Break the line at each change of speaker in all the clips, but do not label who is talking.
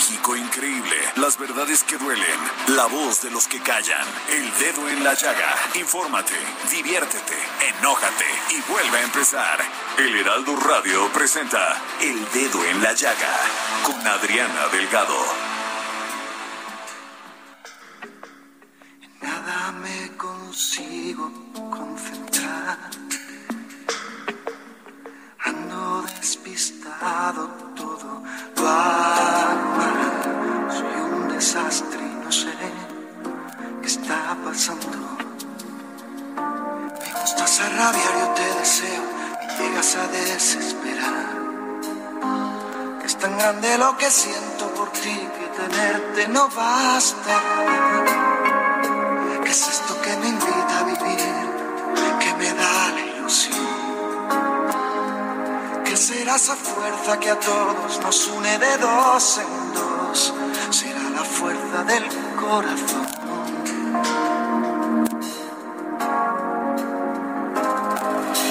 México increíble. Las verdades que duelen. La voz de los que callan. El dedo en la llaga. Infórmate, diviértete, enójate y vuelve a empezar. El Heraldo Radio presenta El Dedo en la Llaga con Adriana Delgado.
Nada me consigo concentrar. Ando despistado todo. Desastre y no sé qué está pasando. Me gustas a rabiar, yo te deseo y llegas a desesperar. Es tan grande lo que siento por ti que tenerte no basta. ¿Qué es esto que me invita a vivir? Que me da la ilusión. ¿Qué será esa fuerza que a todos nos une de dos en del corazón.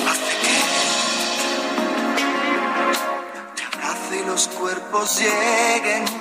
Hace que te abrace y los cuerpos lleguen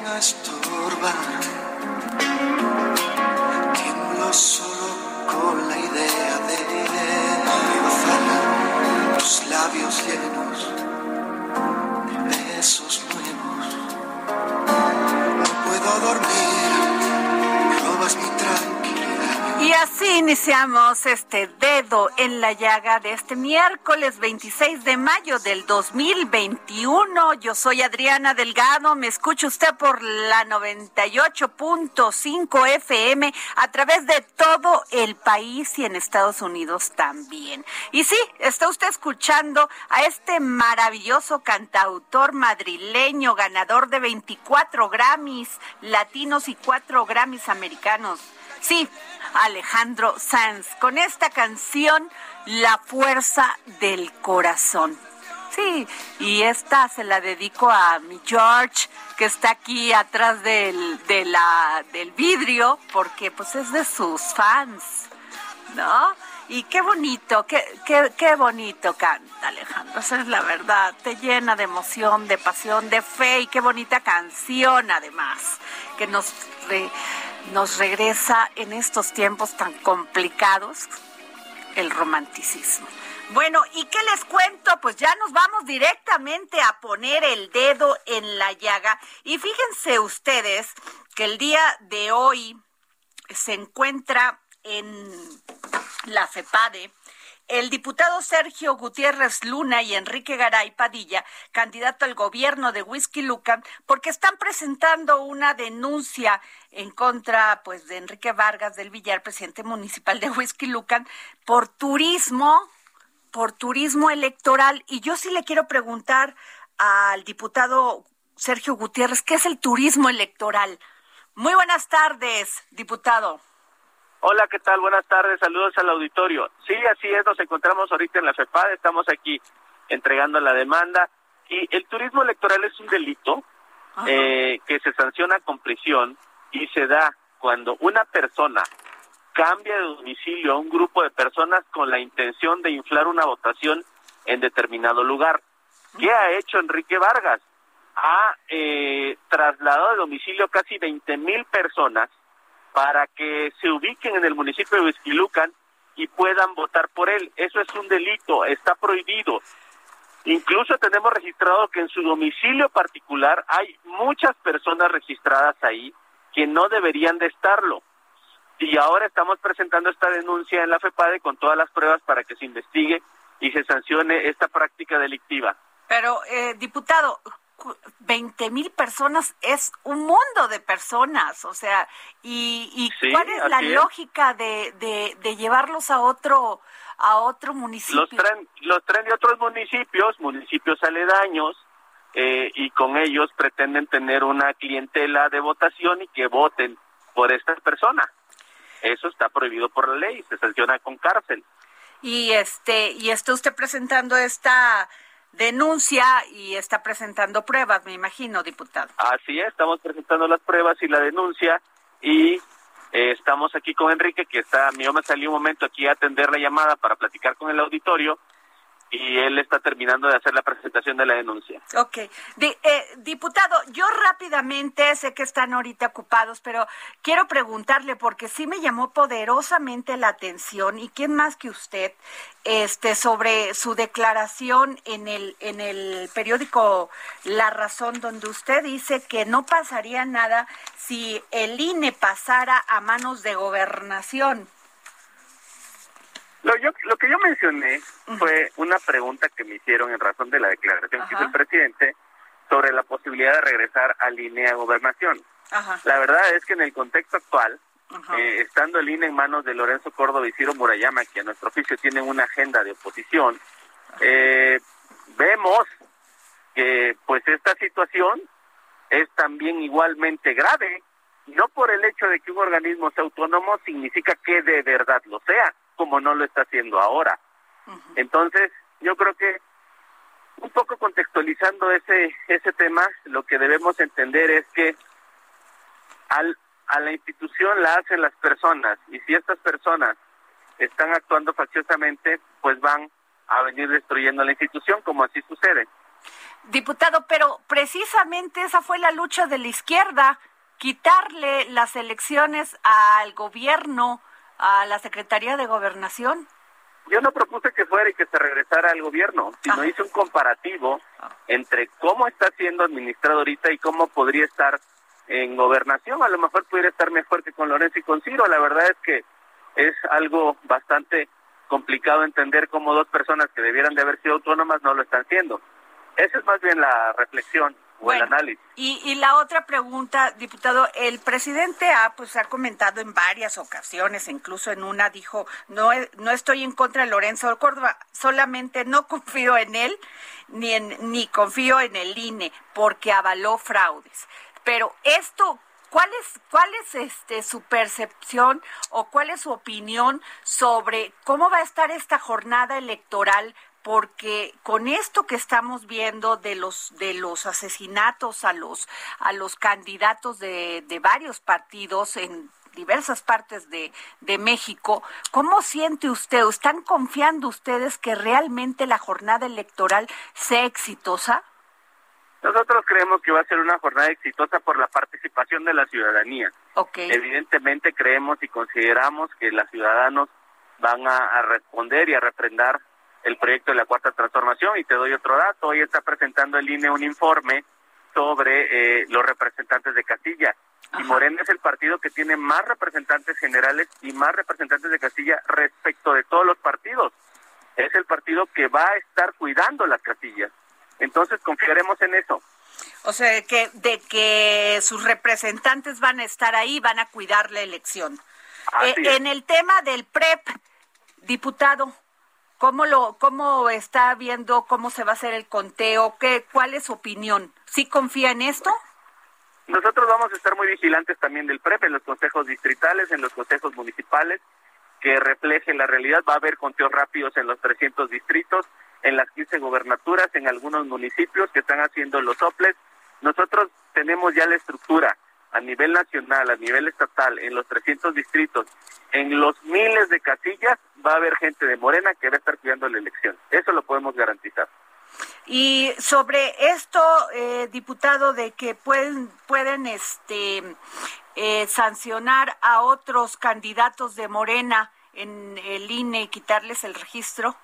este dedo en la llaga de este miércoles 26 de mayo del 2021. Yo soy Adriana Delgado, me escucha usted por la 98.5 FM a través de todo el país y en Estados Unidos también. Y sí, está usted escuchando a este maravilloso cantautor madrileño, ganador de 24 Grammys latinos y 4 Grammys americanos. Sí, Alejandro Sanz, con esta canción La fuerza del corazón. Sí, y esta se la dedico a mi George, que está aquí atrás del, del vidrio, porque pues es de sus fans, ¿no? Y qué bonito, qué, qué, qué bonito canta Alejandro, esa es la verdad, te llena de emoción, de pasión, de fe y qué bonita canción además, que nos, nos regresa en estos tiempos tan complicados el romanticismo. Bueno, ¿y qué les cuento? Pues ya nos vamos directamente a poner el dedo en la llaga. Y fíjense ustedes que el día de hoy se encuentra en la FEPADE el diputado Sergio Gutiérrez Luna y Enrique Garay Padilla, candidato al gobierno de Whisky Lucan, porque están presentando una denuncia en contra pues de Enrique Vargas del Villar, presidente municipal de Whisky Lucan, por turismo, por turismo electoral. Y yo sí le quiero preguntar al diputado Sergio Gutiérrez, ¿qué es el turismo electoral? Muy buenas tardes, diputado.
Hola, ¿qué tal? Buenas tardes, saludos al auditorio. Sí, así es, nos encontramos ahorita en la FEPAD, estamos aquí entregando la demanda y el turismo electoral es un delito eh, que se sanciona con prisión y se da cuando una persona cambia de domicilio a un grupo de personas con la intención de inflar una votación en determinado lugar. ¿Qué ha hecho Enrique Vargas? Ha eh, trasladado de domicilio casi 20 mil personas para que se ubiquen en el municipio de Huizquilucan y puedan votar por él. Eso es un delito, está prohibido. Incluso tenemos registrado que en su domicilio particular hay muchas personas registradas ahí que no deberían de estarlo. Y ahora estamos presentando esta denuncia en la FEPADE con todas las pruebas para que se investigue y se sancione esta práctica delictiva.
Pero, eh, diputado, 20 mil personas es un mundo de personas, o sea, ¿y, cuál es la lógica de, de, llevarlos a otro a otro municipio?
Los traen, los traen de otros municipios, municipios aledaños, eh, y con ellos pretenden tener una clientela de votación y que voten por esta persona. Eso está prohibido por la ley, se sanciona con cárcel.
Y este y está usted presentando esta denuncia y está presentando pruebas, me imagino, diputado.
Así es, estamos presentando las pruebas y la denuncia y eh, estamos aquí con Enrique, que está, yo me salí un momento aquí a atender la llamada para platicar con el auditorio y él está terminando de hacer la presentación de la denuncia.
Ok. Eh, diputado, yo rápidamente, sé que están ahorita ocupados, pero quiero preguntarle, porque sí me llamó poderosamente la atención, y quién más que usted, este, sobre su declaración en el, en el periódico La Razón, donde usted dice que no pasaría nada si el INE pasara a manos de gobernación.
Lo, yo, lo que yo mencioné fue una pregunta que me hicieron en razón de la declaración que hizo el presidente sobre la posibilidad de regresar a línea gobernación. La verdad es que en el contexto actual, eh, estando el INE en manos de Lorenzo Córdoba y Ciro Murayama, que a nuestro oficio tienen una agenda de oposición, eh, vemos que pues esta situación es también igualmente grave. No por el hecho de que un organismo sea autónomo significa que de verdad lo sea como no lo está haciendo ahora. Entonces, yo creo que un poco contextualizando ese ese tema, lo que debemos entender es que al, a la institución la hacen las personas y si estas personas están actuando facciosamente, pues van a venir destruyendo la institución como así sucede.
Diputado, pero precisamente esa fue la lucha de la izquierda, quitarle las elecciones al gobierno a la Secretaría de Gobernación?
Yo no propuse que fuera y que se regresara al gobierno, sino hice un comparativo entre cómo está siendo administrado ahorita y cómo podría estar en gobernación. A lo mejor pudiera estar mejor que con Lorenzo y con Ciro. La verdad es que es algo bastante complicado entender cómo dos personas que debieran de haber sido autónomas no lo están siendo. Esa es más bien la reflexión
y, la otra pregunta, diputado, el presidente ha, pues, ha comentado en varias ocasiones, incluso en una dijo, no, no estoy en contra de Lorenzo Córdoba, solamente no confío en él, ni, en, ni confío en el INE, porque avaló fraudes. Pero esto, ¿Cuál es, cuál es este, su percepción o cuál es su opinión sobre cómo va a estar esta jornada electoral porque con esto que estamos viendo de los de los asesinatos a los a los candidatos de, de varios partidos en diversas partes de, de México, ¿cómo siente usted? ¿Están confiando ustedes que realmente la jornada electoral sea exitosa?
Nosotros creemos que va a ser una jornada exitosa por la participación de la ciudadanía. Okay. Evidentemente creemos y consideramos que los ciudadanos van a, a responder y a refrendar el proyecto de la cuarta transformación y te doy otro dato. Hoy está presentando el INE un informe sobre eh, los representantes de Castilla. Y Morena es el partido que tiene más representantes generales y más representantes de Castilla respecto de todos los partidos. Es el partido que va a estar cuidando las Castillas. Entonces confiaremos en eso.
O sea, que, de que sus representantes van a estar ahí, van a cuidar la elección. Eh, en el tema del PREP, diputado, ¿Cómo lo, cómo está viendo cómo se va a hacer el conteo? ¿Qué, cuál es su opinión? ¿Sí confía en esto?
Nosotros vamos a estar muy vigilantes también del PREP en los consejos distritales, en los consejos municipales, que reflejen la realidad. Va a haber conteos rápidos en los 300 distritos, en las 15 gobernaturas, en algunos municipios que están haciendo los soples. Nosotros tenemos ya la estructura a nivel nacional, a nivel estatal, en los 300 distritos, en los miles de casillas, va a haber gente de Morena que va a estar cuidando la elección. Eso lo podemos garantizar.
Y sobre esto, eh, diputado, de que pueden, pueden este, eh, sancionar a otros candidatos de Morena en el INE y quitarles el registro.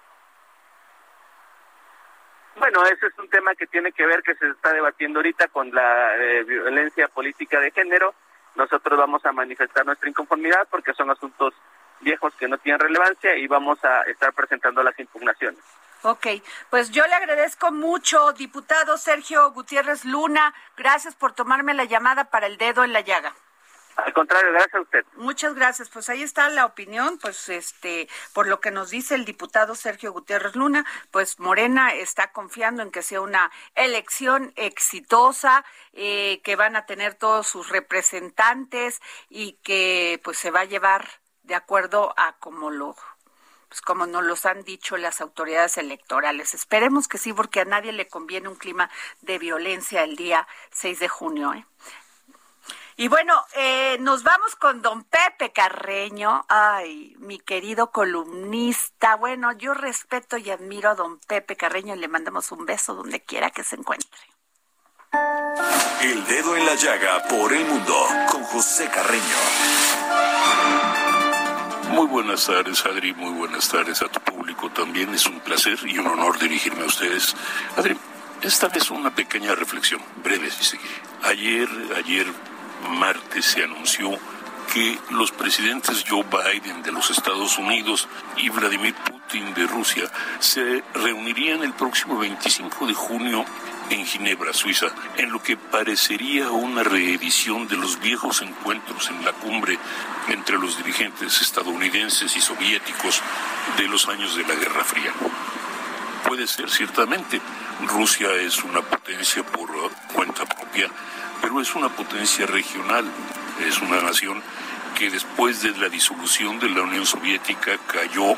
Bueno, ese es un tema que tiene que ver, que se está debatiendo ahorita con la eh, violencia política de género. Nosotros vamos a manifestar nuestra inconformidad porque son asuntos viejos que no tienen relevancia y vamos a estar presentando las impugnaciones.
Ok, pues yo le agradezco mucho, diputado Sergio Gutiérrez Luna. Gracias por tomarme la llamada para el dedo en la llaga.
Al contrario, gracias a usted.
Muchas gracias. Pues ahí está la opinión, pues este, por lo que nos dice el diputado Sergio Gutiérrez Luna, pues Morena está confiando en que sea una elección exitosa, eh, que van a tener todos sus representantes y que pues se va a llevar de acuerdo a como lo pues como nos los han dicho las autoridades electorales. Esperemos que sí, porque a nadie le conviene un clima de violencia el día 6 de junio. ¿eh? Y bueno, eh, nos vamos con don Pepe Carreño, ay, mi querido columnista. Bueno, yo respeto y admiro a don Pepe Carreño y le mandamos un beso donde quiera que se encuentre.
El dedo en la llaga por el mundo con José Carreño.
Muy buenas tardes, Adri. Muy buenas tardes a tu público también. Es un placer y un honor dirigirme a ustedes. Adri, esta vez una pequeña reflexión, breve si se Ayer, ayer martes se anunció que los presidentes Joe Biden de los Estados Unidos y Vladimir Putin de Rusia se reunirían el próximo 25 de junio en Ginebra, Suiza, en lo que parecería una reedición de los viejos encuentros en la cumbre entre los dirigentes estadounidenses y soviéticos de los años de la Guerra Fría. Puede ser ciertamente, Rusia es una potencia por cuenta propia, pero es una potencia regional, es una nación que después de la disolución de la Unión Soviética cayó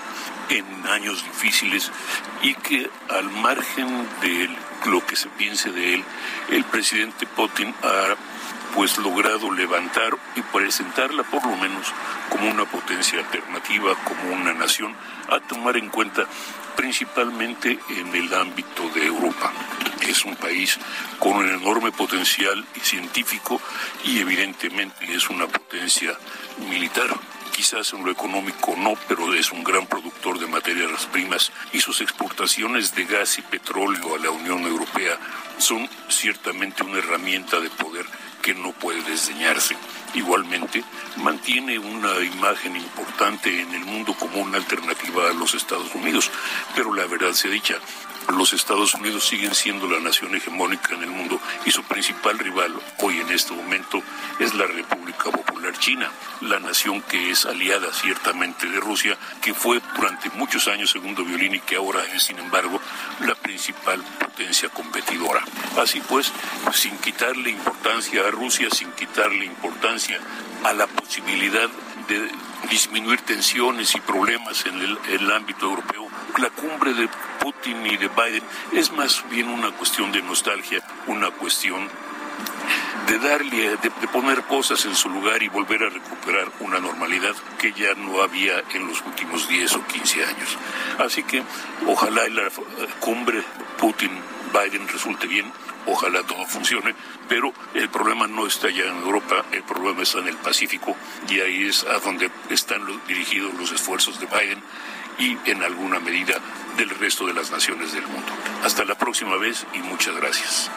en años difíciles y que al margen de lo que se piense de él, el presidente Putin ha pues logrado levantar y presentarla por lo menos como una potencia alternativa, como una nación a tomar en cuenta principalmente en el ámbito de Europa. Es un país con un enorme potencial científico y evidentemente es una potencia militar. Quizás en lo económico no, pero es un gran productor de materias primas y sus exportaciones de gas y petróleo a la Unión Europea son ciertamente una herramienta de poder que no puede desdeñarse. Igualmente, mantiene una imagen importante en el mundo como una alternativa a los Estados Unidos, pero la verdad se dicha, los Estados Unidos siguen siendo la nación hegemónica en el mundo y su principal rival hoy en este momento es la República Popular China, la nación que es aliada ciertamente de Rusia, que fue durante muchos años segundo violín y que ahora es, sin embargo, la principal potencia competidora. Así pues, sin quitarle importancia a Rusia, sin quitarle importancia a la posibilidad de disminuir tensiones y problemas en el, el ámbito europeo, la cumbre de Putin y de Biden es más bien una cuestión de nostalgia, una cuestión de darle, de, poner cosas en su lugar y volver a recuperar una normalidad que ya no había en los últimos 10 o 15 años. Así que ojalá la cumbre Putin-Biden resulte bien, ojalá todo funcione, pero el problema no está ya en Europa, el problema está en el Pacífico y ahí es a donde están dirigidos los esfuerzos de Biden y en alguna medida del resto de las naciones del mundo. Hasta la próxima vez y muchas gracias.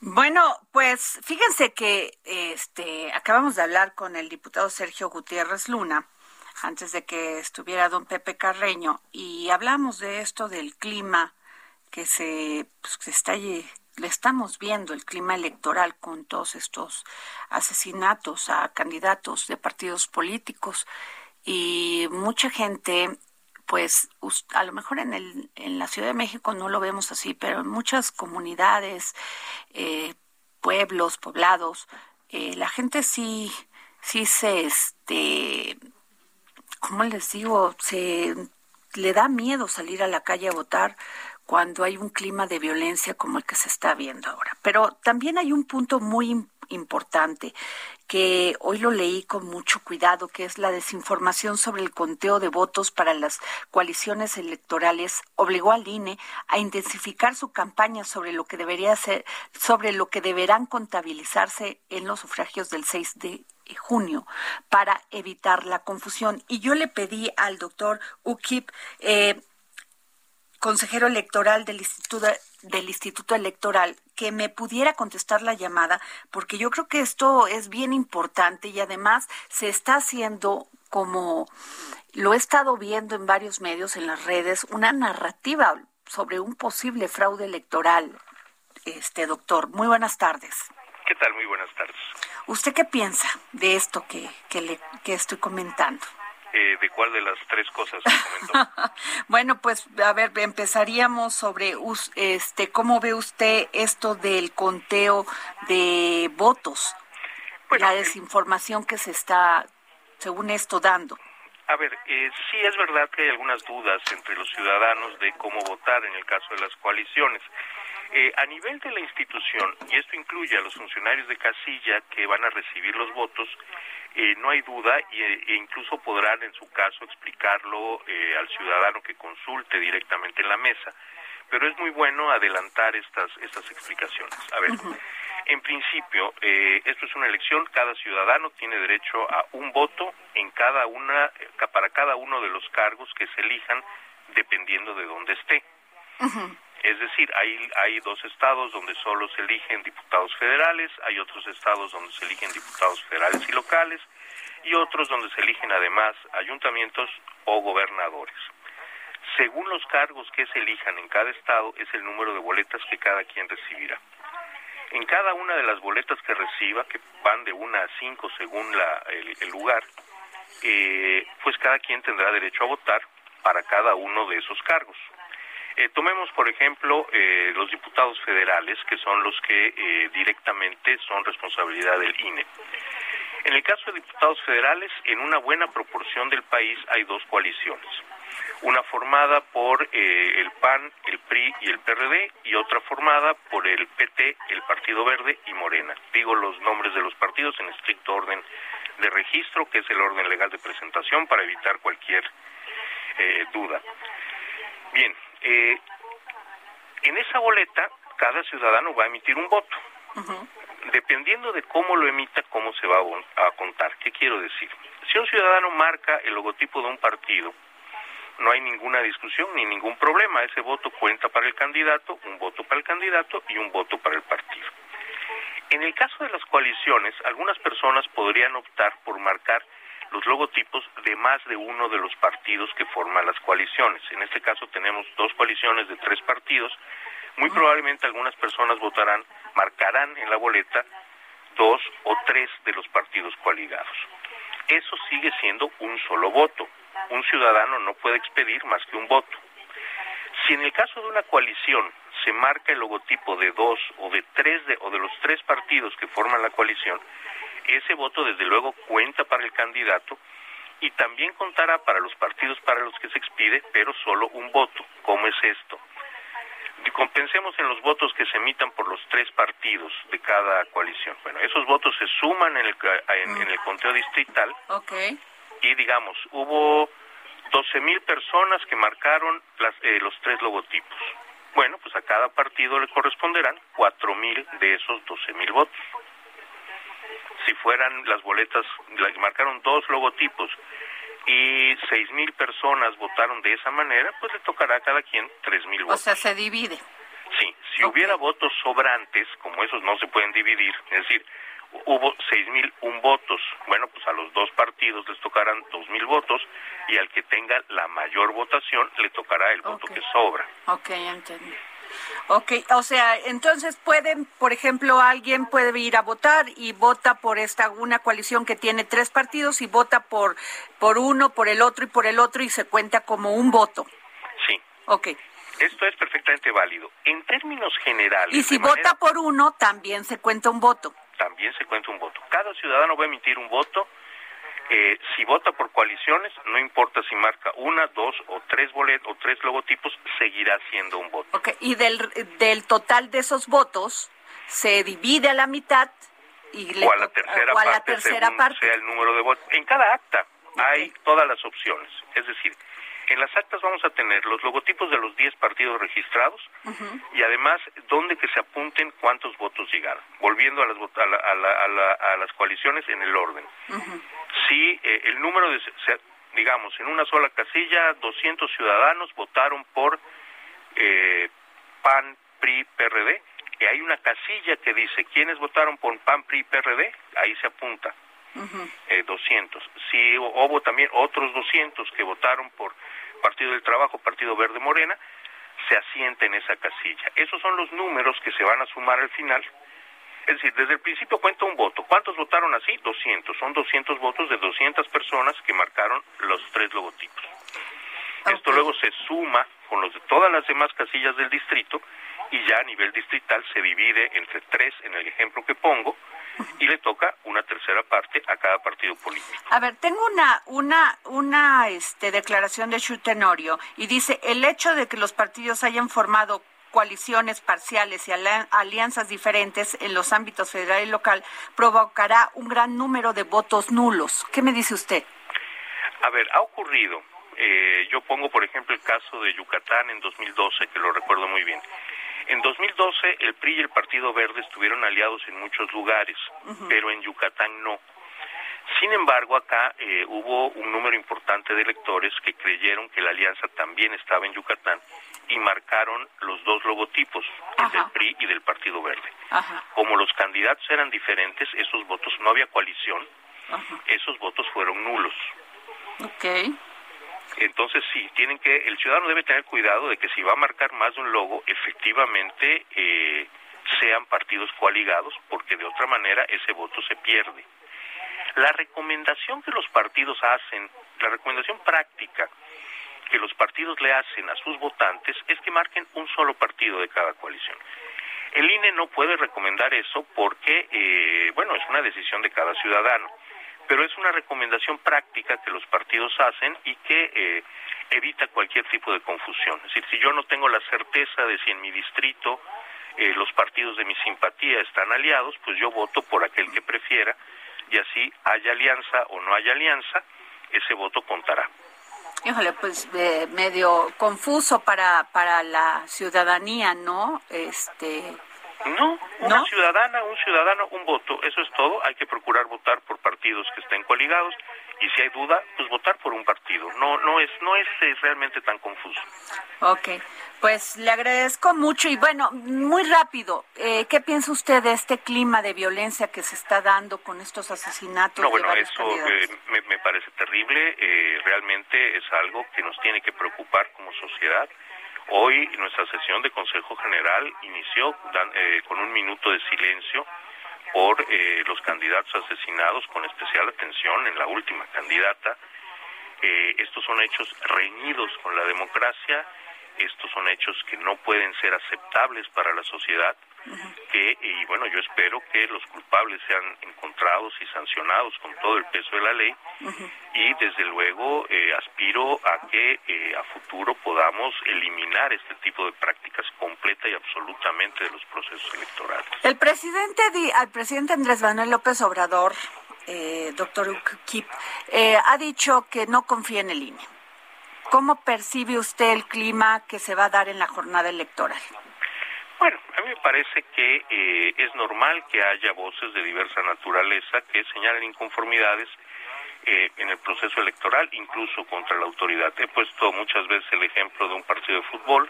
Bueno, pues fíjense que este acabamos de hablar con el diputado Sergio Gutiérrez Luna antes de que estuviera don Pepe Carreño y hablamos de esto del clima que se, pues, que está le estamos viendo el clima electoral con todos estos asesinatos a candidatos de partidos políticos y mucha gente pues a lo mejor en, el, en la Ciudad de México no lo vemos así, pero en muchas comunidades, eh, pueblos, poblados, eh, la gente sí, sí se, este, ¿cómo les digo? Se le da miedo salir a la calle a votar cuando hay un clima de violencia como el que se está viendo ahora. Pero también hay un punto muy importante que hoy lo leí con mucho cuidado, que es la desinformación sobre el conteo de votos para las coaliciones electorales, obligó al INE a intensificar su campaña sobre lo que debería ser, sobre lo que deberán contabilizarse en los sufragios del 6 de junio para evitar la confusión. Y yo le pedí al doctor Ukip, eh, consejero electoral del Instituto, del Instituto Electoral, que me pudiera contestar la llamada, porque yo creo que esto es bien importante y además se está haciendo como lo he estado viendo en varios medios, en las redes, una narrativa sobre un posible fraude electoral. Este doctor, muy buenas tardes.
¿Qué tal? Muy buenas tardes.
¿Usted qué piensa de esto que, que, le, que estoy comentando?
Eh, ¿De cuál de las tres cosas
bueno, pues a ver, empezaríamos sobre este cómo ve usted esto del conteo de votos, la desinformación que se está, según esto, dando.
A ver, eh, sí es verdad que hay algunas dudas entre los ciudadanos de cómo votar en el caso de las coaliciones. Eh, a nivel de la institución, y esto incluye a los funcionarios de casilla que van a recibir los votos, eh, no hay duda e, e incluso podrán en su caso explicarlo eh, al ciudadano que consulte directamente en la mesa. Pero es muy bueno adelantar estas, estas explicaciones. A ver, en principio, esto es una elección, cada ciudadano tiene derecho a un voto en cada una, para cada uno de los cargos que se elijan dependiendo de dónde esté. Es decir, hay, dos estados donde solo se eligen diputados federales, hay otros estados donde se eligen diputados federales y locales, y otros donde se eligen además ayuntamientos o gobernadores. Según los cargos que se elijan en cada estado es el número de boletas que cada quien recibirá. En cada una de las boletas que reciba, que van de una a cinco según la, el, lugar, eh, pues cada quien tendrá derecho a votar para cada uno de esos cargos. Eh, tomemos, por ejemplo, eh, los diputados federales, que son los que eh, directamente son responsabilidad del INE. En el caso de diputados federales, en una buena proporción del país hay dos coaliciones. Una formada por el PAN, el PRI y el PRD, y otra formada por el PT, el Partido Verde y Morena. Digo los nombres de los partidos en estricto orden de registro, que es el orden legal de presentación, para evitar cualquier duda. Bien, eh, en esa boleta cada ciudadano va a emitir un voto. Dependiendo de cómo lo emita, cómo se va a, contar. ¿Qué quiero decir? Si un ciudadano marca el logotipo de un partido, no hay ninguna discusión ni ningún problema. Ese voto cuenta para el candidato, un voto para el candidato y un voto para el partido. En el caso de las coaliciones, algunas personas podrían optar por marcar los logotipos de más de uno de los partidos que forman las coaliciones. En este caso tenemos dos coaliciones de tres partidos. Muy probablemente algunas personas votarán, marcarán en la boleta dos o tres de los partidos coaligados. Eso sigue siendo un solo voto. Un ciudadano no puede expedir más que un voto. Si en el caso de una coalición se marca el logotipo de dos o de tres de, o de los tres partidos que forman la coalición, ese voto desde luego cuenta para el candidato y también contará para los partidos para los que se expide, pero solo un voto. ¿Cómo es esto? Compensemos en los votos que se emitan por los tres partidos de cada coalición. Bueno, esos votos se suman en el, en, el conteo distrital.
Okay.
Y digamos, hubo 12 mil personas que marcaron las, eh, los tres logotipos. Bueno, pues a cada partido le corresponderán 4 mil de esos 12 mil votos si fueran las boletas, las marcaron dos logotipos y seis mil personas votaron de esa manera, pues le tocará a cada quien tres mil votos.
O sea, se divide.
Sí, si hubiera votos sobrantes, como esos no se pueden dividir, es decir, hubo seis mil un votos, bueno, pues a los dos partidos les tocarán dos mil votos y al que tenga la mayor votación le tocará el voto que sobra.
Ok, entendí. Ok, o sea, entonces pueden, por ejemplo, alguien puede ir a votar y vota por esta una coalición que tiene tres partidos y vota por por uno, por el otro y por el otro y se cuenta como un voto.
Sí.
Ok.
Esto es perfectamente válido. En términos generales.
Y si vota por uno, también se cuenta un voto.
También se cuenta un voto. Cada ciudadano va a emitir un voto eh, si vota por coaliciones, no importa si marca una, dos o tres boletos o tres logotipos, seguirá siendo un voto.
Okay. Y del, del total de esos votos, se divide a la mitad
o a la tercera parte según sea el número de votos. En cada acta hay todas las opciones. Es decir, en las actas vamos a tener los logotipos de los 10 partidos registrados y además dónde que se apunten cuántos votos llegaron, volviendo a las, a, las coaliciones en el orden. Si eh, el número de, digamos, en una sola casilla, 200 ciudadanos votaron por eh, PAN, PRI, PRD, y hay una casilla que dice quiénes votaron por PAN, PRI, PRD, ahí se apunta. 200. Eh, si hubo también otros 200 que votaron por Partido del Trabajo, Partido Verde Morena, se asienta en esa casilla. Esos son los números que se van a sumar al final. Es decir, desde el principio cuenta un voto. ¿Cuántos votaron así? 200. Son 200 votos de 200 personas que marcaron los tres logotipos. Esto luego se suma con los de todas las demás casillas del distrito y ya a nivel distrital se divide entre tres en el ejemplo que pongo y le toca una tercera parte a cada partido político.
A ver, tengo una una una este declaración de Chutenorio y dice el hecho de que los partidos hayan formado coaliciones parciales y alianzas diferentes en los ámbitos federal y local provocará un gran número de votos nulos. ¿Qué me dice usted?
A ver, ha ocurrido. Eh, yo pongo, por ejemplo, el caso de Yucatán en 2012, que lo recuerdo muy bien. En 2012 el PRI y el Partido Verde estuvieron aliados en muchos lugares, pero en Yucatán no. Sin embargo, acá eh, hubo un número importante de electores que creyeron que la alianza también estaba en Yucatán y marcaron los dos logotipos, el del PRI y del Partido Verde. Como los candidatos eran diferentes, esos votos, no había coalición, esos votos fueron nulos.
Okay.
Entonces sí, tienen que, el ciudadano debe tener cuidado de que si va a marcar más de un logo, efectivamente eh, sean partidos coaligados, porque de otra manera ese voto se pierde. La recomendación que los partidos hacen, la recomendación práctica que los partidos le hacen a sus votantes es que marquen un solo partido de cada coalición. El INE no puede recomendar eso porque, eh, bueno, es una decisión de cada ciudadano pero es una recomendación práctica que los partidos hacen y que eh, evita cualquier tipo de confusión. Es decir, si yo no tengo la certeza de si en mi distrito eh, los partidos de mi simpatía están aliados, pues yo voto por aquel que prefiera y así haya alianza o no haya alianza, ese voto contará.
Híjole, pues eh, medio confuso para para la ciudadanía, ¿no? Este
no, una ciudadana, un ciudadano, un voto, eso es todo. Hay que procurar votar por partidos que estén coligados y si hay duda, pues votar por un partido. No, no es, no es, eh, realmente tan confuso.
Ok, pues le agradezco mucho y bueno, muy rápido, eh, ¿qué piensa usted de este clima de violencia que se está dando con estos asesinatos?
No, bueno, eso eh, me, me, parece terrible. realmente es algo que nos tiene que preocupar como sociedad. Hoy nuestra sesión de Consejo General inició eh, con un minuto de silencio por eh, los candidatos asesinados, con especial atención en la última candidata. Eh, estos son hechos reñidos con la democracia, estos son hechos que no pueden ser aceptables para la sociedad que y bueno yo espero que los culpables sean encontrados y sancionados con todo el peso de la ley. Y desde luego eh, aspiro a que eh, a futuro podamos eliminar este tipo de prácticas completa y absolutamente de los procesos electorales.
El presidente al presidente Andrés Manuel López Obrador eh, doctor Kip eh, ha dicho que no confía en el INE ¿Cómo percibe usted el clima que se va a dar en la jornada electoral?
Bueno, a mí me parece que eh, es normal que haya voces de diversa naturaleza que señalen inconformidades eh, en el proceso electoral, incluso contra la autoridad. He puesto muchas veces el ejemplo de un partido de fútbol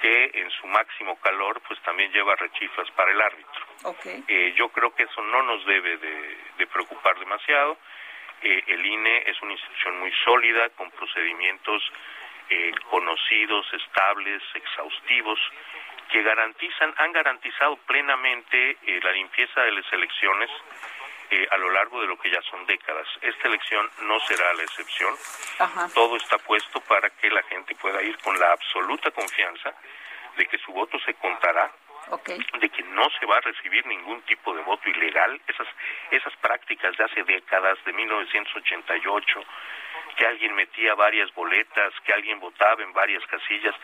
que en su máximo calor pues también lleva rechiflas para el árbitro. Eh, yo creo que eso no nos debe de, preocupar demasiado. el INE es una institución muy sólida, con procedimientos conocidos, estables, exhaustivos, que garantizan, han garantizado plenamente eh, la limpieza de las elecciones eh, a lo largo de lo que ya son décadas. Esta elección no será la excepción. Todo está puesto para que la gente pueda ir con la absoluta confianza de que su voto se contará, de que no se va a recibir ningún tipo de voto ilegal. Esas, esas prácticas de hace décadas, de 1988, que alguien metía varias boletas, que alguien votaba en varias casillas,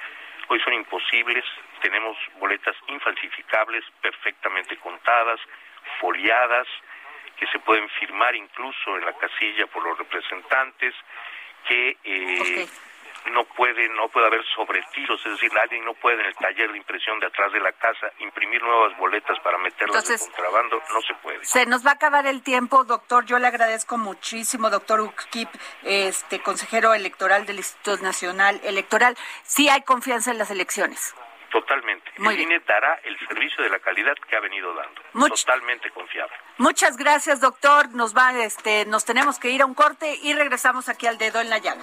hoy son imposibles tenemos boletas infalsificables, perfectamente contadas, foliadas, que se pueden firmar incluso en la casilla por los representantes, que eh, no puede no puede haber sobretiros, es decir, alguien no puede en el taller de impresión de atrás de la casa imprimir nuevas boletas para meterlas en contrabando, no se puede.
Se nos va a acabar el tiempo, doctor. Yo le agradezco muchísimo, doctor Ukip, este consejero electoral del Instituto Nacional Electoral. Sí hay confianza en las elecciones.
Totalmente. el INE dará el servicio de la calidad que ha venido dando. Totalmente confiable.
Muchas gracias, doctor. Nos va, este, nos tenemos que ir a un corte y regresamos aquí al dedo en la llaga.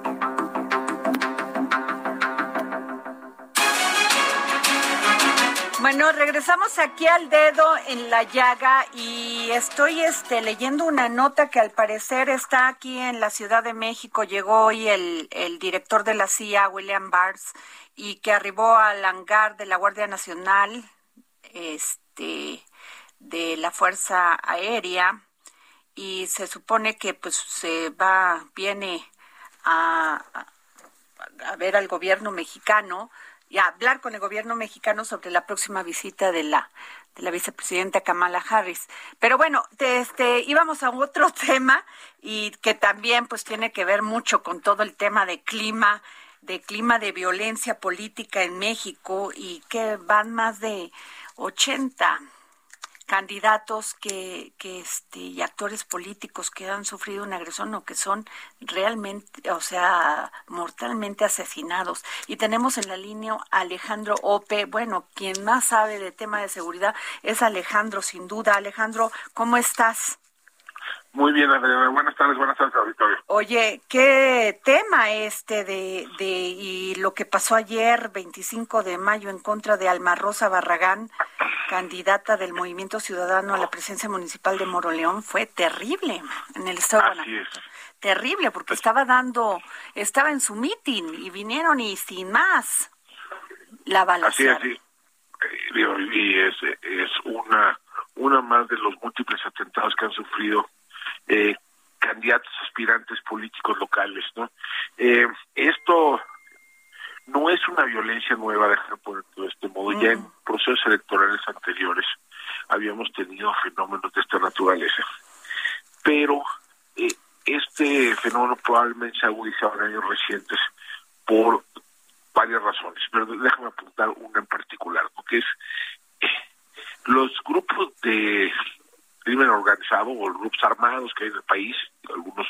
Bueno, regresamos aquí al dedo en la llaga y estoy este, leyendo una nota que al parecer está aquí en la Ciudad de México. Llegó hoy el, director de la CIA, William Barnes, y que arribó al hangar de la Guardia Nacional este, de la Fuerza Aérea y se supone que pues se va, viene a ver al gobierno mexicano y hablar con el gobierno mexicano sobre la próxima visita de la de la vicepresidenta Kamala Harris. Pero bueno, este íbamos a otro tema y que también pues tiene que ver mucho con todo el tema de clima, de clima de violencia política en México y que van más de 80 candidatos que, que este, y actores políticos que han sufrido una agresión o que son realmente, o sea, mortalmente asesinados. Y tenemos en la línea Alejandro Ope, bueno, quien más sabe de tema de seguridad es Alejandro, sin duda. Alejandro, ¿cómo estás?
Muy bien, Adriana. Buenas tardes, buenas tardes, auditorio.
Oye, ¿qué tema este de, de y lo que pasó ayer, 25 de mayo, en contra de Alma Rosa Barragán, candidata del Movimiento Ciudadano a la presidencia municipal de Moroleón, fue terrible en el estado de Guanajuato. Terrible, porque estaba dando, estaba en su meeting y vinieron y sin más la balacera.
Así, así. Eh, y es, es una, una más de los múltiples atentados que han sufrido eh, candidatos aspirantes políticos locales, ¿no? Eh, esto no es una violencia nueva, dejar por de este modo. Ya en procesos electorales anteriores habíamos tenido fenómenos de esta naturaleza. Pero eh, este fenómeno probablemente se ha agudizado en años recientes por varias razones, pero déjame apuntar una en particular, porque es los grupos de organizado o grupos armados que hay en el país, algunos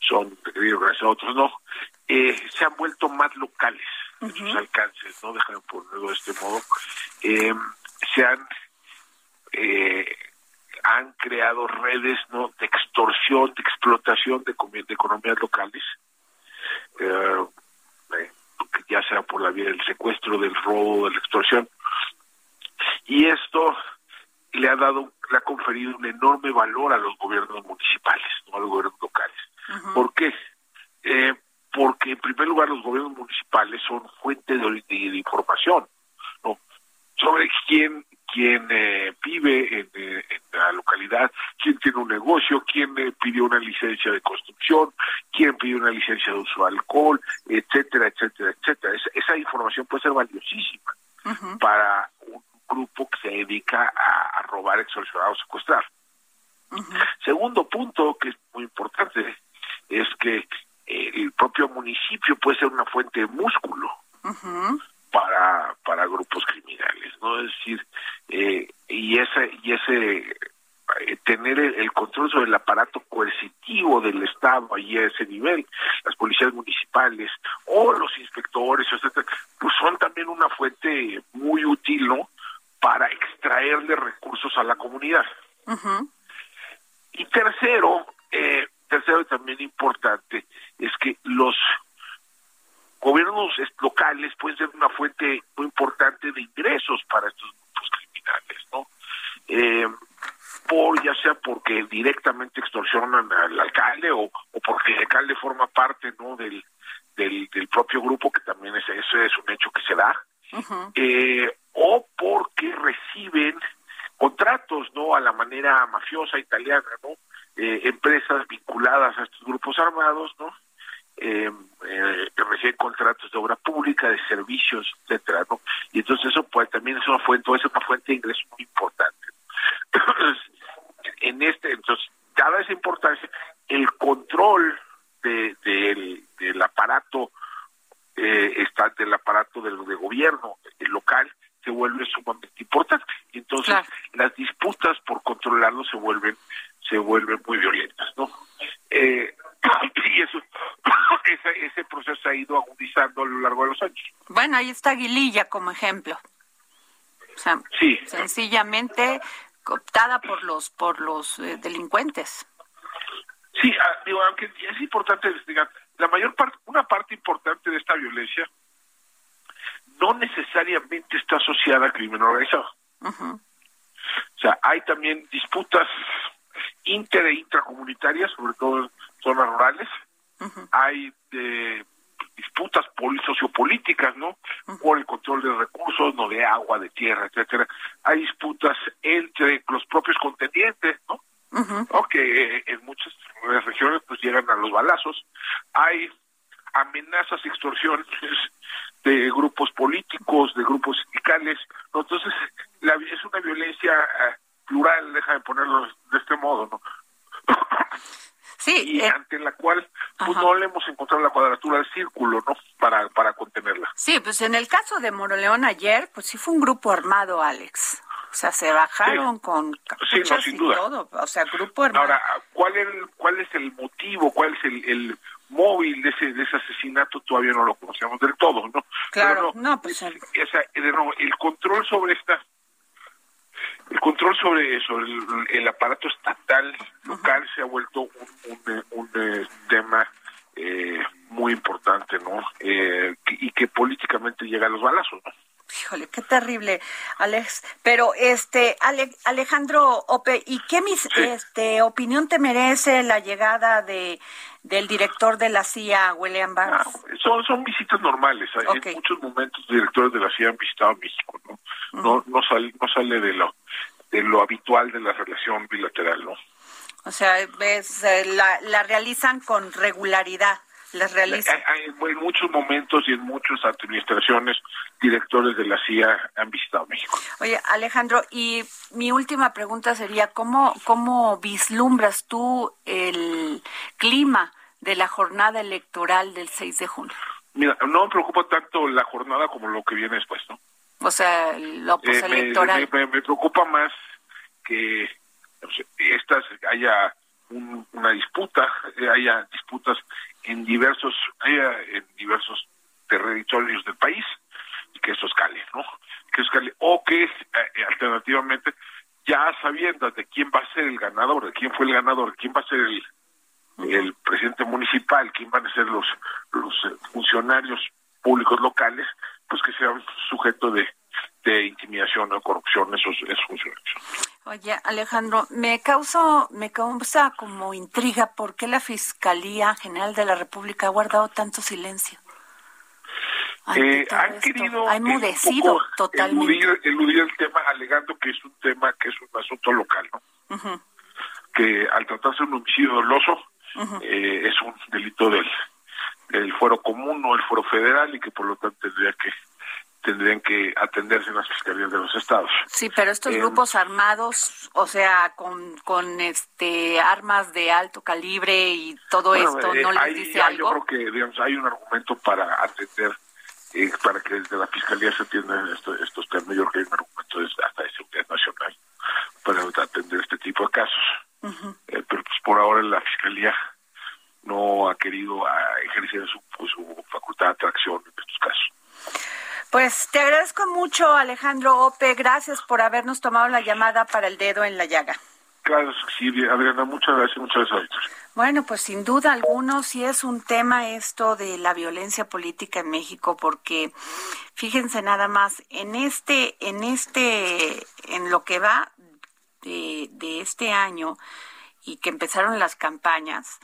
son de crimen organizado, otros no, eh, se han vuelto más locales en sus alcances, ¿no? Déjame ponerlo de este modo. Eh, se han eh, han creado redes no de extorsión, de explotación de, de economías locales, eh, ya sea por la vía del secuestro, del robo, de la extorsión. Y esto le ha dado, ha conferido un enorme valor a los gobiernos municipales, ¿no? a los gobiernos locales. ¿Por qué? Eh, porque en primer lugar los gobiernos municipales son fuente de, de información, ¿no? Sobre quién quién eh, vive en, eh, en, la localidad, quién tiene un negocio, quién eh, pidió una licencia de construcción, quién pidió una licencia de uso de alcohol, etcétera, etcétera, etcétera. Esa, esa información puede ser valiosísima para un grupo que se dedica a, a robar, extorsionar o secuestrar. Segundo punto, que es muy importante, es que el propio municipio puede ser una fuente de músculo para para grupos criminales no es decir eh, y ese y ese eh, tener el, el, control sobre el aparato coercitivo del Estado allí a ese nivel, las policías municipales o los inspectores, etcétera, pues son también una fuente muy útil, ¿no? Para extraerle recursos a la comunidad. Uh -huh. Y tercero, y también importante, es que los gobiernos locales pueden ser una fuente muy importante de ingresos para estos grupos criminales, ¿no? Eh, por ya sea porque directamente extorsionan al alcalde o, o porque el alcalde forma parte, ¿no? Del, del, del propio grupo que también es eso es un hecho que se da, uh -huh. eh, o porque reciben contratos, ¿no? A la manera mafiosa italiana, ¿no? Eh, empresas vinculadas a estos grupos armados, ¿no? Eh, eh, reciben contratos de obra pública, de servicios, etcétera, ¿no? Y entonces eso pues también es una fuente, es una fuente de ingreso muy importante. Entonces, en este, entonces, dada esa importancia, el control de, de el, del aparato eh, está del aparato del de gobierno el local se vuelve sumamente importante. Entonces, claro. las disputas por controlarlo se vuelven se vuelven muy violentas, ¿no? Eh, y eso ese, ese proceso se ha ido agudizando a lo largo de los años.
Bueno, ahí está Aguililla como ejemplo. O sea,
sí.
sencillamente cooptada por los por los eh, delincuentes.
Sí, ah, digo, aunque es importante investigar, la mayor parte, una parte importante de esta violencia no necesariamente está asociada al crimen organizado. Uh -huh. O sea, hay también disputas inter e intracomunitarias, sobre todo en zonas rurales. Uh -huh. Hay eh, disputas sociopolíticas, ¿no? Uh -huh. Por el control de recursos, no de agua, de tierra, etcétera. Hay disputas entre los propios contendientes, ¿no? Uh -huh. ¿no? Que eh, en muchas regiones pues llegan a los balazos. Hay amenazas y extorsiones de grupos políticos, de grupos sindicales. Entonces, la, es una violencia uh, plural, déjame ponerlo de este modo, ¿no?
Sí,
y eh, ante la cual pues, no le hemos encontrado la cuadratura del círculo, ¿no? Para, para contenerla.
Sí, pues en el caso de Moroleón ayer, pues sí fue un grupo armado, Alex. O sea, se bajaron
sí.
con
sí, no, sin
y
duda.
todo. O sea, grupo armado.
Ahora, ¿cuál es el, cuál es el motivo, cuál es el, el móvil de ese, de ese asesinato? Todavía no lo conocemos del todo, ¿no?
Claro, no, no, pues...
El... De nuevo, el control sobre esta el control sobre sobre el, el aparato estatal local se ha vuelto un, un, un, un tema eh, muy importante, ¿no? Eh, y que políticamente llega a los balazos, ¿no?
Híjole, qué terrible, Alex. Pero este, Ale, Alejandro Ope, ¿y qué mis, sí. este opinión te merece la llegada de del director de la CIA, William Barnes?
Ah, son son visitas normales. Okay. En muchos momentos directores de la CIA han visitado México, ¿no? Uh -huh. No no sale no sale de lo de lo habitual de la relación bilateral, ¿no?
O sea, ves, eh, la, la realizan con regularidad las realizan.
Hay, hay, en muchos momentos y en muchas administraciones, directores de la CIA han visitado México.
Oye, Alejandro, y mi última pregunta sería, ¿cómo, cómo vislumbras tú el clima de la jornada electoral del 6 de junio?
Mira, no me preocupa tanto la jornada como lo que viene después, ¿no?
O sea, lo postelectoral.
Eh, me, me, me, preocupa más que estas haya un, una disputa, haya disputas en diversos haya en diversos territorios del país y que eso escale, ¿no? Que escale o que eh, alternativamente ya sabiendo de quién va a ser el ganador, de quién fue el ganador, quién va a ser el el presidente municipal, quién van a ser los los funcionarios públicos locales, pues que sean sujeto de de intimidación o corrupción esos, esos funcionarios.
Oye, Alejandro, me causa, me causa como intriga por qué la Fiscalía General de la República ha guardado tanto silencio.
Eh, han querido
ha enmudecido totalmente.
Eludir, eludir, el tema alegando que es un tema que es un asunto local, ¿no? Que al tratarse de un homicidio doloso eh, es un delito del, del fuero común, no el fuero federal y que por lo tanto tendría que tendrían que atenderse en las fiscalías de los estados.
Sí, pero estos grupos armados, o sea, con, con este armas de alto calibre y todo esto, ¿no les dice algo?
Yo creo que digamos, hay un argumento para atender, eh, para que desde la fiscalía se atiendan estos, estos temas. Yo creo que hay un argumento desde, hasta de seguridad nacional para atender este tipo de casos. Eh, pero pues por ahora la fiscalía no ha querido ah, ejercer su, pues, su facultad de atracción en estos casos.
Pues te agradezco mucho, Alejandro Ope. Gracias por habernos tomado la llamada para el dedo en la llaga.
Claro, sí, Adriana, muchas gracias, muchas gracias.
Bueno, pues sin duda alguno sí es un tema esto de la violencia política en México, porque fíjense nada más, en este, en este, en lo que va de, de este año y que empezaron las campañas,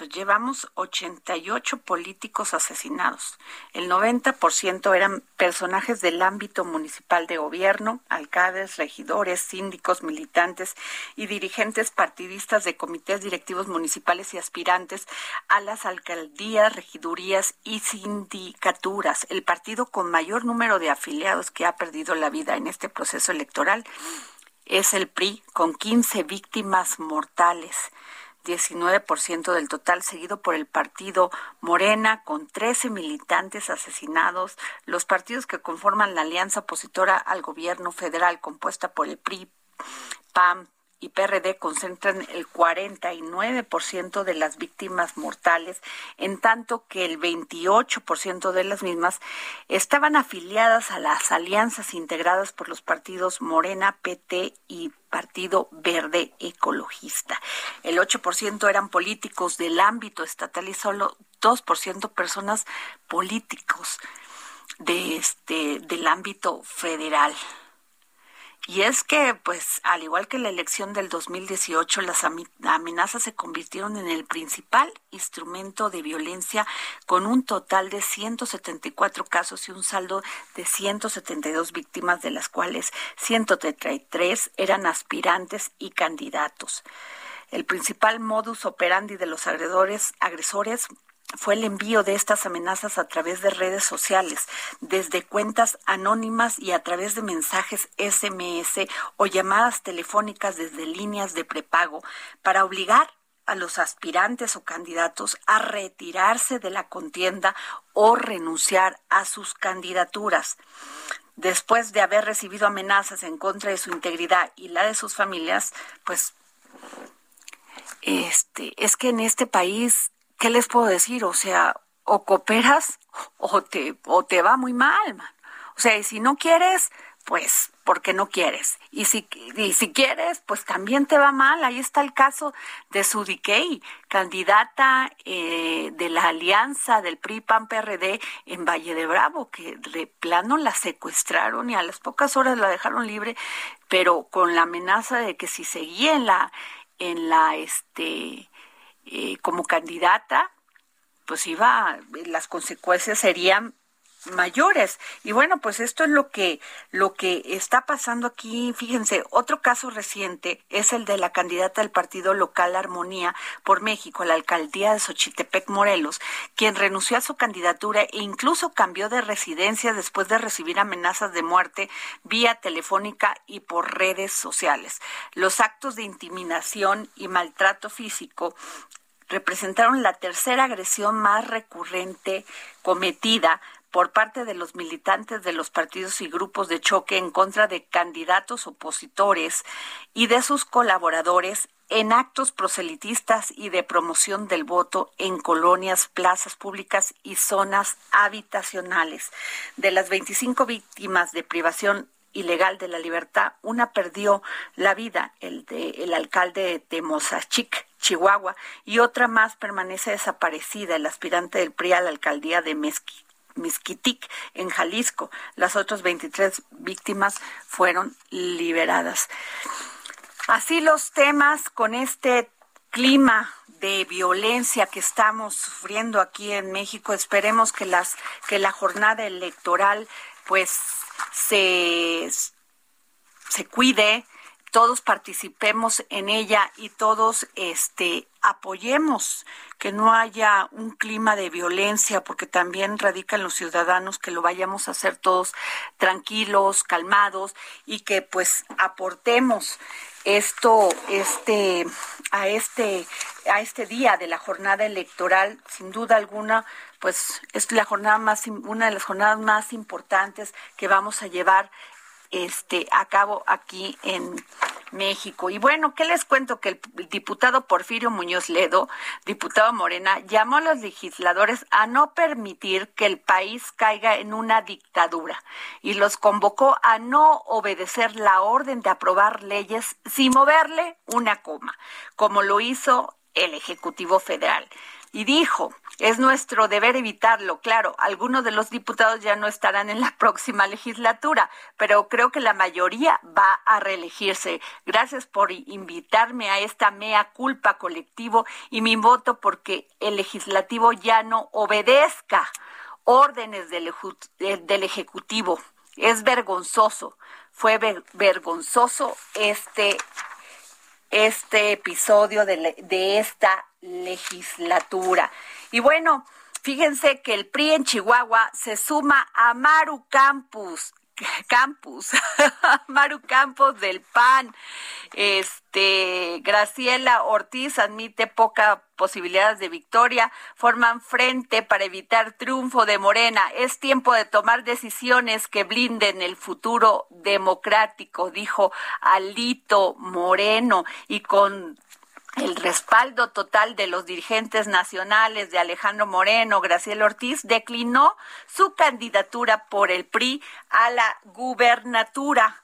pues llevamos 88 políticos asesinados. El 90% eran personajes del ámbito municipal de gobierno, alcaldes, regidores, síndicos, militantes y dirigentes partidistas de comités directivos municipales y aspirantes a las alcaldías, regidurías y sindicaturas. El partido con mayor número de afiliados que ha perdido la vida en este proceso electoral es el PRI, con 15 víctimas mortales. 19% del total, seguido por el partido Morena, con 13 militantes asesinados. Los partidos que conforman la alianza opositora al gobierno federal, compuesta por el PRI, PAM, y PRD concentran el 49% de las víctimas mortales, en tanto que el 28% de las mismas estaban afiliadas a las alianzas integradas por los partidos Morena, PT y Partido Verde Ecologista. El 8% eran políticos del ámbito estatal y solo 2% personas políticos de este del ámbito federal. Y es que, pues, al igual que la elección del 2018, las amenazas se convirtieron en el principal instrumento de violencia con un total de 174 casos y un saldo de 172 víctimas, de las cuales 133 eran aspirantes y candidatos. El principal modus operandi de los agresores, agresores fue el envío de estas amenazas a través de redes sociales, desde cuentas anónimas y a través de mensajes SMS o llamadas telefónicas desde líneas de prepago para obligar a los aspirantes o candidatos a retirarse de la contienda o renunciar a sus candidaturas. Después de haber recibido amenazas en contra de su integridad y la de sus familias, pues este es que en este país ¿qué les puedo decir? O sea, o cooperas o te, o te va muy mal, man. O sea, y si no quieres, pues porque no quieres. Y si, y si quieres, pues también te va mal. Ahí está el caso de Sudikey, candidata eh, de la alianza del PRI-PAN-PRD en Valle de Bravo, que de plano la secuestraron y a las pocas horas la dejaron libre, pero con la amenaza de que si seguía en la, en la, este, eh, como candidata, pues iba, las consecuencias serían mayores. Y bueno, pues esto es lo que lo que está pasando aquí. Fíjense, otro caso reciente es el de la candidata del partido local Armonía por México la alcaldía de Xochitepec, Morelos, quien renunció a su candidatura e incluso cambió de residencia después de recibir amenazas de muerte vía telefónica y por redes sociales. Los actos de intimidación y maltrato físico representaron la tercera agresión más recurrente cometida por parte de los militantes de los partidos y grupos de choque en contra de candidatos opositores y de sus colaboradores en actos proselitistas y de promoción del voto en colonias, plazas públicas y zonas habitacionales. De las 25 víctimas de privación ilegal de la libertad, una perdió la vida, el de el alcalde de Temozachic, Chihuahua, y otra más permanece desaparecida, el aspirante del PRI a la alcaldía de Mezqui, Mezquitic, en Jalisco. Las otras 23 víctimas fueron liberadas. Así los temas con este clima de violencia que estamos sufriendo aquí en México. Esperemos que las que la jornada electoral pues se se cuide, todos participemos en ella y todos este apoyemos que no haya un clima de violencia porque también radican los ciudadanos que lo vayamos a hacer todos tranquilos, calmados y que pues aportemos esto este a este a este día de la jornada electoral. Sin duda alguna pues es la jornada más una de las jornadas más importantes que vamos a llevar este a cabo aquí en México. Y bueno, ¿qué les cuento? Que el diputado Porfirio Muñoz Ledo, diputado Morena, llamó a los legisladores a no permitir que el país caiga en una dictadura y los convocó a no obedecer la orden de aprobar leyes sin moverle una coma, como lo hizo el Ejecutivo Federal y dijo, es nuestro deber evitarlo. Claro, algunos de los diputados ya no estarán en la próxima legislatura, pero creo que la mayoría va a reelegirse. Gracias por invitarme a esta mea culpa colectivo y mi voto porque el legislativo ya no obedezca órdenes del, del Ejecutivo. Es vergonzoso, fue vergonzoso este este episodio de, de esta legislatura. Y bueno, fíjense que el PRI en Chihuahua se suma a Maru Campus, Campus, Maru Campos del PAN. Este, Graciela Ortiz admite poca posibilidades de victoria, forman frente para evitar triunfo de Morena. Es tiempo de tomar decisiones que blinden el futuro democrático, dijo Alito Moreno y con el respaldo total de los dirigentes nacionales de Alejandro Moreno, Graciela Ortiz, declinó su candidatura por el PRI a la gubernatura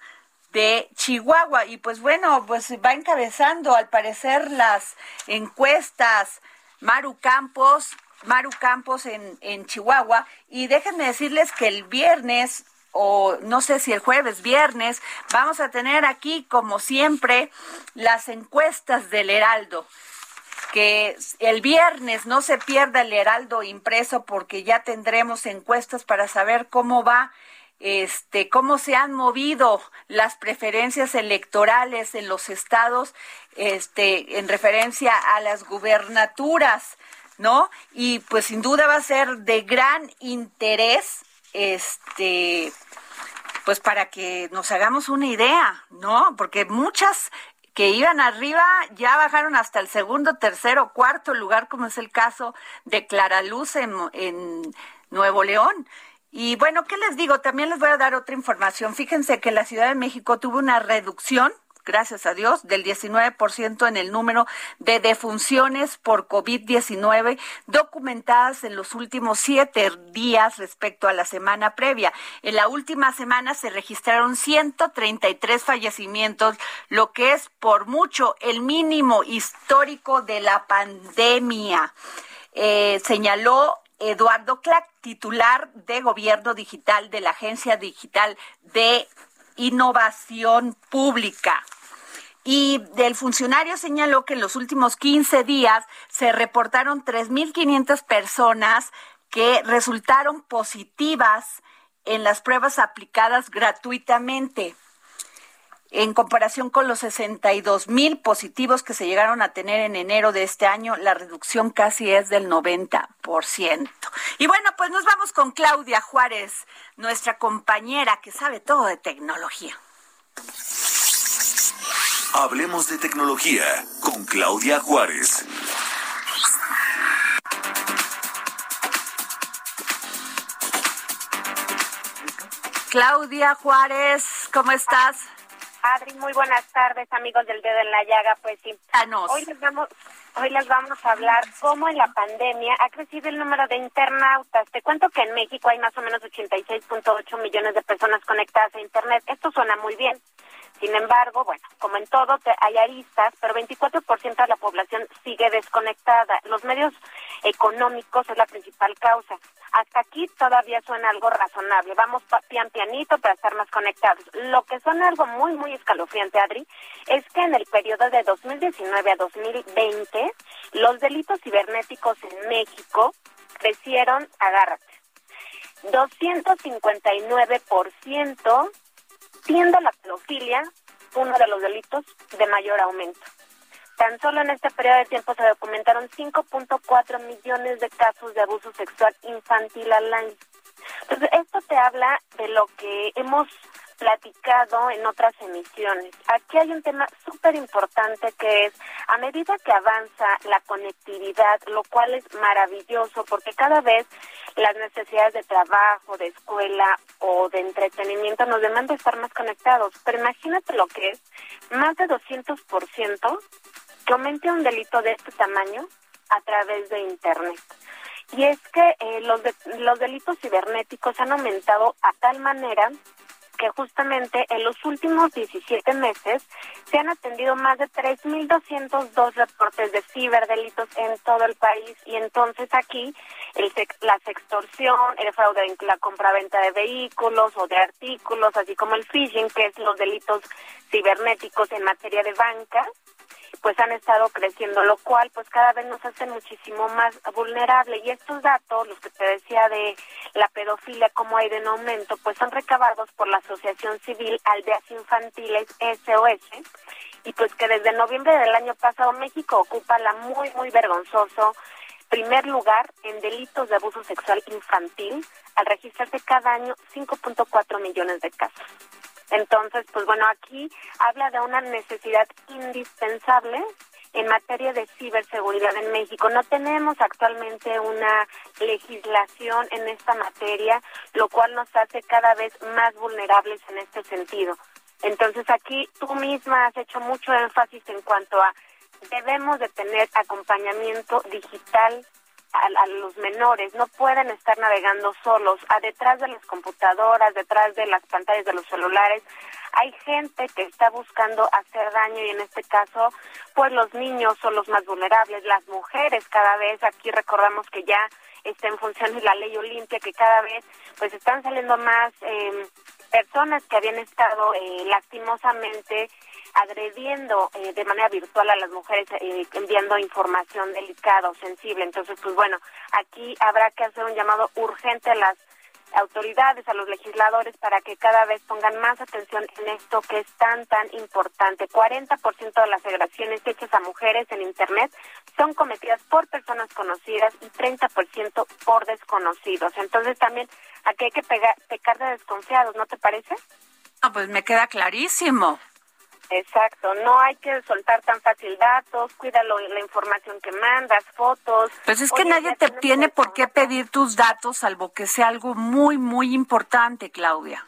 de Chihuahua. Y pues bueno, pues va encabezando al parecer las encuestas Maru Campos, Maru Campos en, en Chihuahua. Y déjenme decirles que el viernes o no sé si el jueves, viernes, vamos a tener aquí, como siempre, las encuestas del Heraldo. Que el viernes no se pierda el Heraldo impreso porque ya tendremos encuestas para saber cómo va este, cómo se han movido las preferencias electorales en los estados, este, en referencia a las gubernaturas, ¿no? Y pues sin duda va a ser de gran interés, este, pues para que nos hagamos una idea, ¿no? Porque muchas que iban arriba ya bajaron hasta el segundo, tercero, cuarto lugar, como es el caso de Clara Luz en, en Nuevo León. Y bueno, ¿qué les digo? También les voy a dar otra información. Fíjense que la Ciudad de México tuvo una reducción gracias a Dios, del 19% en el número de defunciones por COVID-19 documentadas en los últimos siete días respecto a la semana previa. En la última semana se registraron 133 fallecimientos, lo que es por mucho el mínimo histórico de la pandemia. Eh, señaló Eduardo Clark, titular de Gobierno Digital de la Agencia Digital de Innovación Pública. Y del funcionario señaló que en los últimos 15 días se reportaron 3.500 personas que resultaron positivas en las pruebas aplicadas gratuitamente en comparación con los 62 mil positivos que se llegaron a tener en enero de este año, la reducción casi es del 90%. Y bueno, pues nos vamos con Claudia Juárez, nuestra compañera que sabe todo de tecnología.
Hablemos de tecnología con Claudia Juárez.
Claudia Juárez, ¿cómo estás?
Adri, muy buenas tardes, amigos del dedo en la llaga. Pues sí, hoy les vamos, hoy les vamos a hablar cómo en la pandemia ha crecido el número de internautas. Te cuento que en México hay más o menos 86.8 millones de personas conectadas a Internet. Esto suena muy bien. Sin embargo, bueno, como en todo, hay aristas, pero 24% de la población sigue desconectada. Los medios económicos es la principal causa. Hasta aquí todavía suena algo razonable. Vamos pian pianito para estar más conectados. Lo que suena algo muy, muy escalofriante, Adri, es que en el periodo de 2019 a 2020, los delitos cibernéticos en México crecieron, agárrate, 259%, siendo la pedofilia uno de los delitos de mayor aumento. Tan solo en este periodo de tiempo se documentaron 5.4 millones de casos de abuso sexual infantil al año. Entonces, esto te habla de lo que hemos platicado en otras emisiones. Aquí hay un tema súper importante que es, a medida que avanza la conectividad, lo cual es maravilloso porque cada vez las necesidades de trabajo, de escuela o de entretenimiento nos demandan estar más conectados. Pero imagínate lo que es, más de 200% que aumente un delito de este tamaño a través de Internet. Y es que eh, los, los delitos cibernéticos han aumentado a tal manera que justamente en los últimos 17 meses se han atendido más de 3.202 reportes de ciberdelitos en todo el país. Y entonces aquí el, la sextorsión, el fraude en la compraventa de vehículos o de artículos, así como el phishing, que es los delitos cibernéticos en materia de banca, pues han estado creciendo, lo cual pues cada vez nos hace muchísimo más vulnerable. Y estos datos, los que te decía de la pedofilia, como hay en aumento, pues son recabados por la Asociación Civil Aldeas Infantiles SOS, y pues que desde noviembre del año pasado México ocupa la muy, muy vergonzoso primer lugar en delitos de abuso sexual infantil, al registrarse cada año 5.4 millones de casos. Entonces, pues bueno, aquí habla de una necesidad indispensable en materia de ciberseguridad en México. No tenemos actualmente una legislación en esta materia, lo cual nos hace cada vez más vulnerables en este sentido. Entonces aquí tú misma has hecho mucho énfasis en cuanto a debemos de tener acompañamiento digital a, los menores, no pueden estar navegando solos, a detrás de las computadoras, detrás de las pantallas de los celulares, hay gente que está buscando hacer daño y en este caso, pues los niños son los más vulnerables, las mujeres cada vez, aquí recordamos que ya está en función la ley Olimpia, que cada vez pues están saliendo más eh, personas que habían estado eh, lastimosamente agrediendo eh, de manera virtual a las mujeres, eh, enviando información delicada o sensible. Entonces, pues bueno, aquí habrá que hacer un llamado urgente a las autoridades, a los legisladores, para que cada vez pongan más atención en esto que es tan, tan importante. 40% de las agresiones hechas a mujeres en Internet son cometidas por personas conocidas y 30% por desconocidos. Entonces también aquí hay que pegar, pecar de desconfiados, ¿no te parece?
Ah, pues me queda clarísimo.
Exacto, no hay que soltar tan fácil datos, cuídalo la información que mandas, fotos.
Pues es que nadie te tiene por qué pedir tus datos, salvo que sea algo muy, muy importante, Claudia.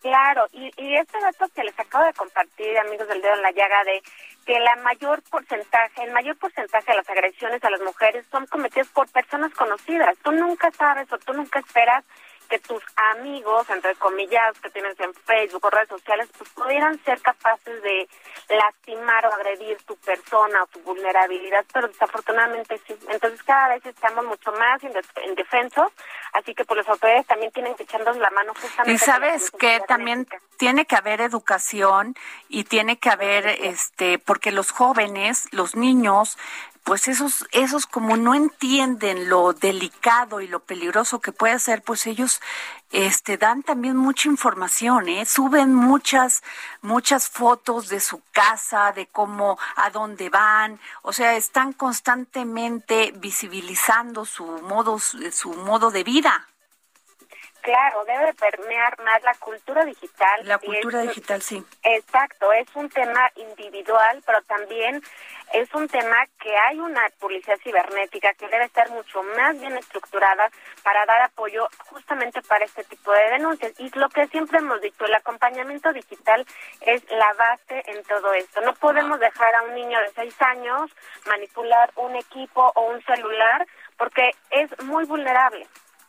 Claro, y, y este dato que les acabo de compartir, amigos del dedo en la llaga, de que la mayor porcentaje, el mayor porcentaje de las agresiones a las mujeres son cometidas por personas conocidas. Tú nunca sabes o tú nunca esperas que tus amigos, entre comillas, que tienes en Facebook o redes sociales, pues pudieran ser capaces de lastimar o agredir tu persona o tu vulnerabilidad, pero desafortunadamente sí. Entonces cada vez estamos mucho más indefensos, así que pues las autoridades también tienen que echarnos la mano justamente.
Y sabes que también tiene que haber educación y tiene que haber, este, porque los jóvenes, los niños, pues esos, esos como no entienden lo delicado y lo peligroso que puede ser, pues ellos este dan también mucha información, ¿eh? suben muchas, muchas fotos de su casa, de cómo, a dónde van, o sea, están constantemente visibilizando su modo, su modo de vida.
Claro, debe permear más la cultura digital.
La cultura digital, sí.
Exacto, es un tema individual, pero también es un tema que hay una policía cibernética que debe estar mucho más bien estructurada para dar apoyo justamente para este tipo de denuncias. Y lo que siempre hemos dicho, el acompañamiento digital es la base en todo esto. No podemos dejar a un niño de seis años manipular un equipo o un celular porque es muy vulnerable.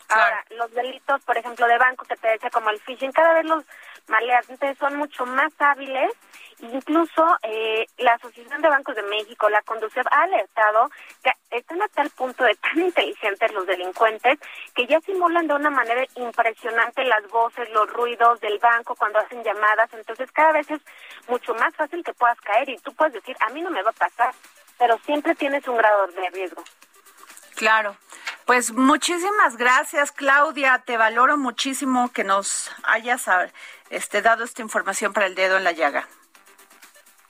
Ahora, los delitos, por ejemplo, de banco que te decía como el phishing, cada vez los maleantes son mucho más hábiles. Incluso eh, la Asociación de Bancos de México, la Conducef, ha alertado que están a tal punto de tan inteligentes los delincuentes que ya simulan de una manera impresionante las voces, los ruidos del banco cuando hacen llamadas. Entonces, cada vez es mucho más fácil que puedas caer y tú puedes decir, a mí no me va a pasar, pero siempre tienes un grado de riesgo.
Claro. Pues muchísimas gracias, Claudia. Te valoro muchísimo que nos hayas este, dado esta información para el dedo en la llaga.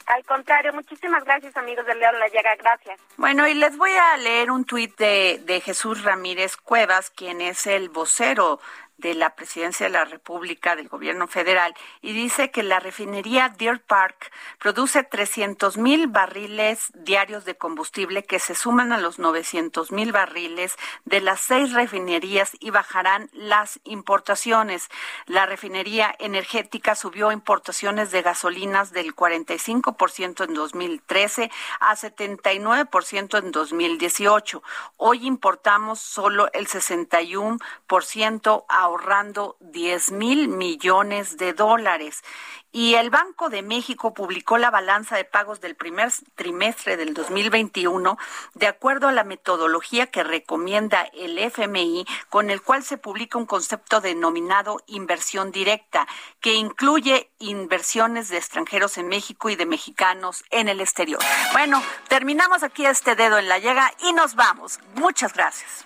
Al contrario, muchísimas gracias, amigos del Dedo en la Llaga. Gracias.
Bueno, y les voy a leer un tuit de, de Jesús Ramírez Cuevas, quien es el vocero de la Presidencia de la República del Gobierno Federal y dice que la refinería Deer Park produce 300 mil barriles diarios de combustible que se suman a los 900 mil barriles de las seis refinerías y bajarán las importaciones. La refinería energética subió importaciones de gasolinas del 45% en 2013 a 79% en 2018. Hoy importamos solo el 61% a ahorrando 10 mil millones de dólares. Y el Banco de México publicó la balanza de pagos del primer trimestre del 2021 de acuerdo a la metodología que recomienda el FMI, con el cual se publica un concepto denominado inversión directa, que incluye inversiones de extranjeros en México y de mexicanos en el exterior. Bueno, terminamos aquí este dedo en la llega y nos vamos. Muchas gracias.